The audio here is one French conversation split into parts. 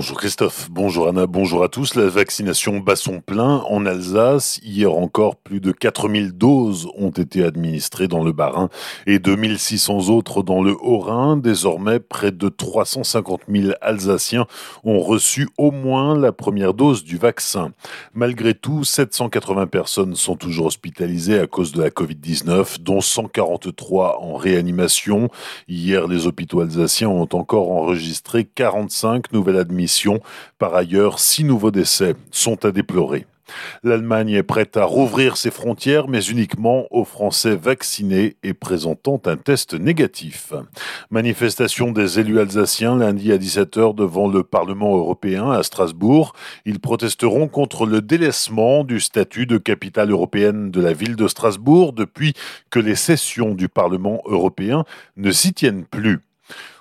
Bonjour Christophe, bonjour Anna, bonjour à tous. La vaccination bat son plein en Alsace. Hier encore, plus de 4000 doses ont été administrées dans le Bas-Rhin et 2600 autres dans le Haut-Rhin. Désormais, près de 350 000 Alsaciens ont reçu au moins la première dose du vaccin. Malgré tout, 780 personnes sont toujours hospitalisées à cause de la Covid-19, dont 143 en réanimation. Hier, les hôpitaux alsaciens ont encore enregistré 45 nouvelles admissions par ailleurs, six nouveaux décès sont à déplorer. L'Allemagne est prête à rouvrir ses frontières, mais uniquement aux Français vaccinés et présentant un test négatif. Manifestation des élus alsaciens lundi à 17h devant le Parlement européen à Strasbourg. Ils protesteront contre le délaissement du statut de capitale européenne de la ville de Strasbourg depuis que les sessions du Parlement européen ne s'y tiennent plus.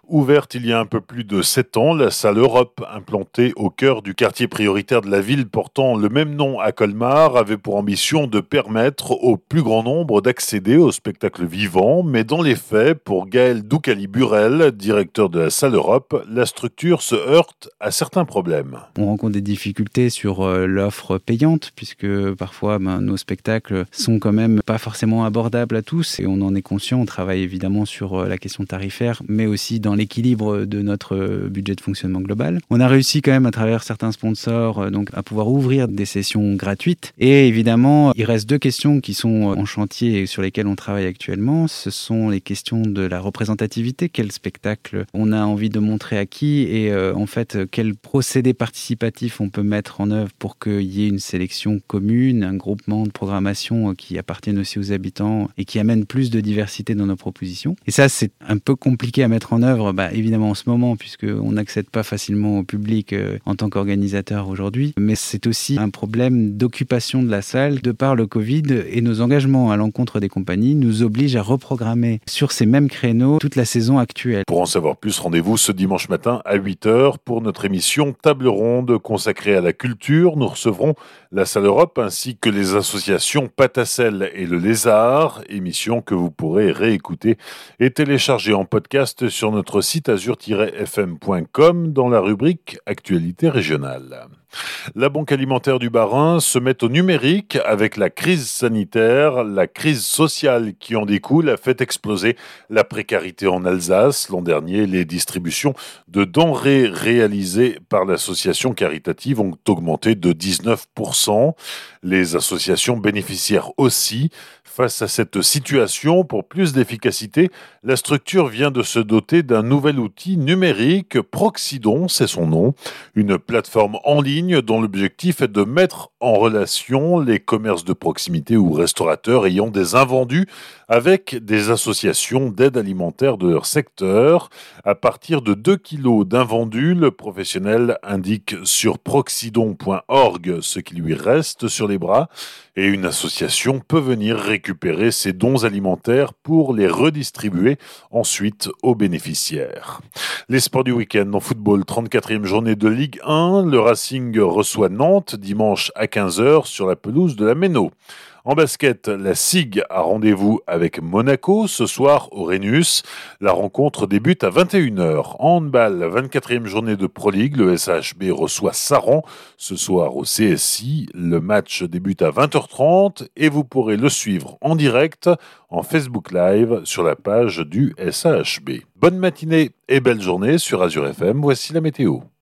Ouverte il y a un peu plus de sept ans, la salle Europe, implantée au cœur du quartier prioritaire de la ville portant le même nom à Colmar, avait pour ambition de permettre au plus grand nombre d'accéder au spectacle vivant, mais dans les faits, pour Gaël Doucali-Burel, directeur de la salle Europe, la structure se heurte à certains problèmes. On rencontre des difficultés sur euh, l'offre payante, puisque parfois ben, nos spectacles sont quand même pas forcément abordables à tous, et on en est conscient, on travaille évidemment sur euh, la question tarifaire, mais aussi dans l'équilibre de notre budget de fonctionnement global. On a réussi quand même à travers certains sponsors euh, donc à pouvoir ouvrir des sessions gratuites. Et évidemment, il reste deux questions qui sont en chantier et sur lesquelles on travaille actuellement. Ce sont les questions de la représentativité. Quel spectacle on a envie de montrer à qui et euh, en fait quel procédé participatif on peut mettre en œuvre pour qu'il y ait une sélection commune, un groupement de programmation euh, qui appartienne aussi aux habitants et qui amène plus de diversité dans nos propositions. Et ça, c'est un peu compliqué à mettre en œuvre bah, évidemment en ce moment, puisqu'on n'accède pas facilement au public euh, en tant qu'organisateur aujourd'hui, mais c'est aussi un problème d'occupation de la salle de par le Covid et nos engagements à l'encontre des compagnies nous obligent à reprogrammer sur ces mêmes créneaux toute la saison actuelle. Pour en savoir plus, rendez-vous ce dimanche matin à 8h pour notre émission Table Ronde consacrée à la culture. Nous recevrons la Salle Europe ainsi que les associations Patacelle et le Lézard, émission que vous pourrez réécouter et télécharger en podcast sur notre site azur-fm.com dans la rubrique Actualité régionale. La Banque alimentaire du Bas-Rhin se met au numérique avec la crise sanitaire, la crise sociale qui en découle a fait exploser la précarité en Alsace. L'an dernier, les distributions de denrées réalisées par l'association caritative ont augmenté de 19%. Les associations bénéficiaires aussi. Face à cette situation, pour plus d'efficacité, la structure vient de se doter d'un nouvel outil numérique, Proxidon, c'est son nom, une plateforme en ligne dont l'objectif est de mettre en relation les commerces de proximité ou restaurateurs ayant des invendus avec des associations d'aide alimentaire de leur secteur. À partir de 2 kilos d'invendus, le professionnel indique sur proxidon.org ce qui lui reste sur les bras et une association peut venir récupérer ses dons alimentaires pour les redistribuer ensuite aux bénéficiaires. Les sports du week-end en football, 34e journée de Ligue 1, le Racing reçoit Nantes dimanche à 15h sur la pelouse de la Méno. En basket, la SIG a rendez-vous avec Monaco ce soir au Rhenus. La rencontre débute à 21h. En handball, 24e journée de Pro League, le SHB reçoit Saran ce soir au CSI. Le match débute à 20h30 et vous pourrez le suivre en direct en Facebook Live sur la page du SHB. Bonne matinée et belle journée sur Azure FM. Voici la météo.